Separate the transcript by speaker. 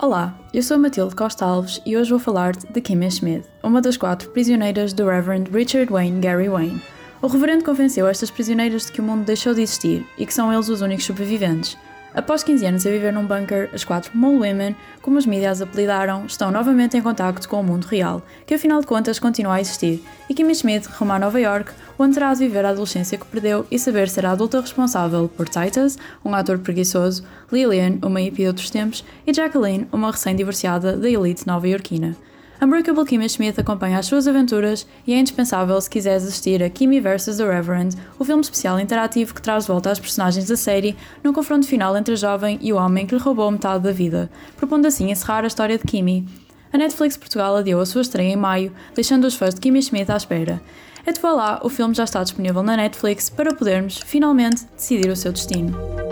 Speaker 1: Olá, eu sou Matilde Costa Alves e hoje vou falar-te de Kimmy Schmidt, uma das quatro prisioneiras do Reverend Richard Wayne Gary Wayne. O reverendo convenceu estas prisioneiras de que o mundo deixou de existir e que são eles os únicos sobreviventes. Após 15 anos a viver num bunker, as quatro Mole Women, como os mídias apelidaram, estão novamente em contacto com o mundo real, que afinal de contas continua a existir, e Kimmy Schmidt rumo a Nova York, onde terá de viver a adolescência que perdeu e saber ser a adulta responsável por Titus, um ator preguiçoso, Lillian, uma hippie de outros tempos, e Jacqueline, uma recém-divorciada da elite nova-iorquina. Unbreakable Kimmy Schmidt acompanha as suas aventuras e é indispensável se quiseres assistir a Kimmy vs. The Reverend, o filme especial interativo que traz de volta as personagens da série num confronto final entre a jovem e o homem que lhe roubou metade da vida, propondo assim encerrar a história de Kimmy. A Netflix Portugal adiou a sua estreia em maio, deixando os fãs de Kimmy Schmidt à espera. É de lá, o filme já está disponível na Netflix para podermos, finalmente, decidir o seu destino.